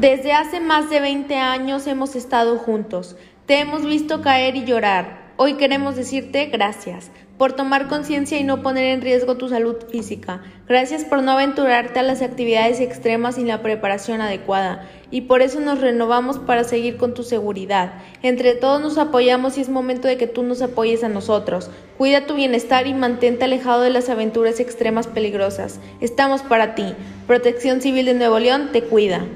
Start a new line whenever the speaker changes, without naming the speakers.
Desde hace más de 20 años hemos estado juntos. Te hemos visto caer y llorar. Hoy queremos decirte gracias por tomar conciencia y no poner en riesgo tu salud física. Gracias por no aventurarte a las actividades extremas sin la preparación adecuada. Y por eso nos renovamos para seguir con tu seguridad. Entre todos nos apoyamos y es momento de que tú nos apoyes a nosotros. Cuida tu bienestar y mantente alejado de las aventuras extremas peligrosas. Estamos para ti. Protección Civil de Nuevo León te cuida.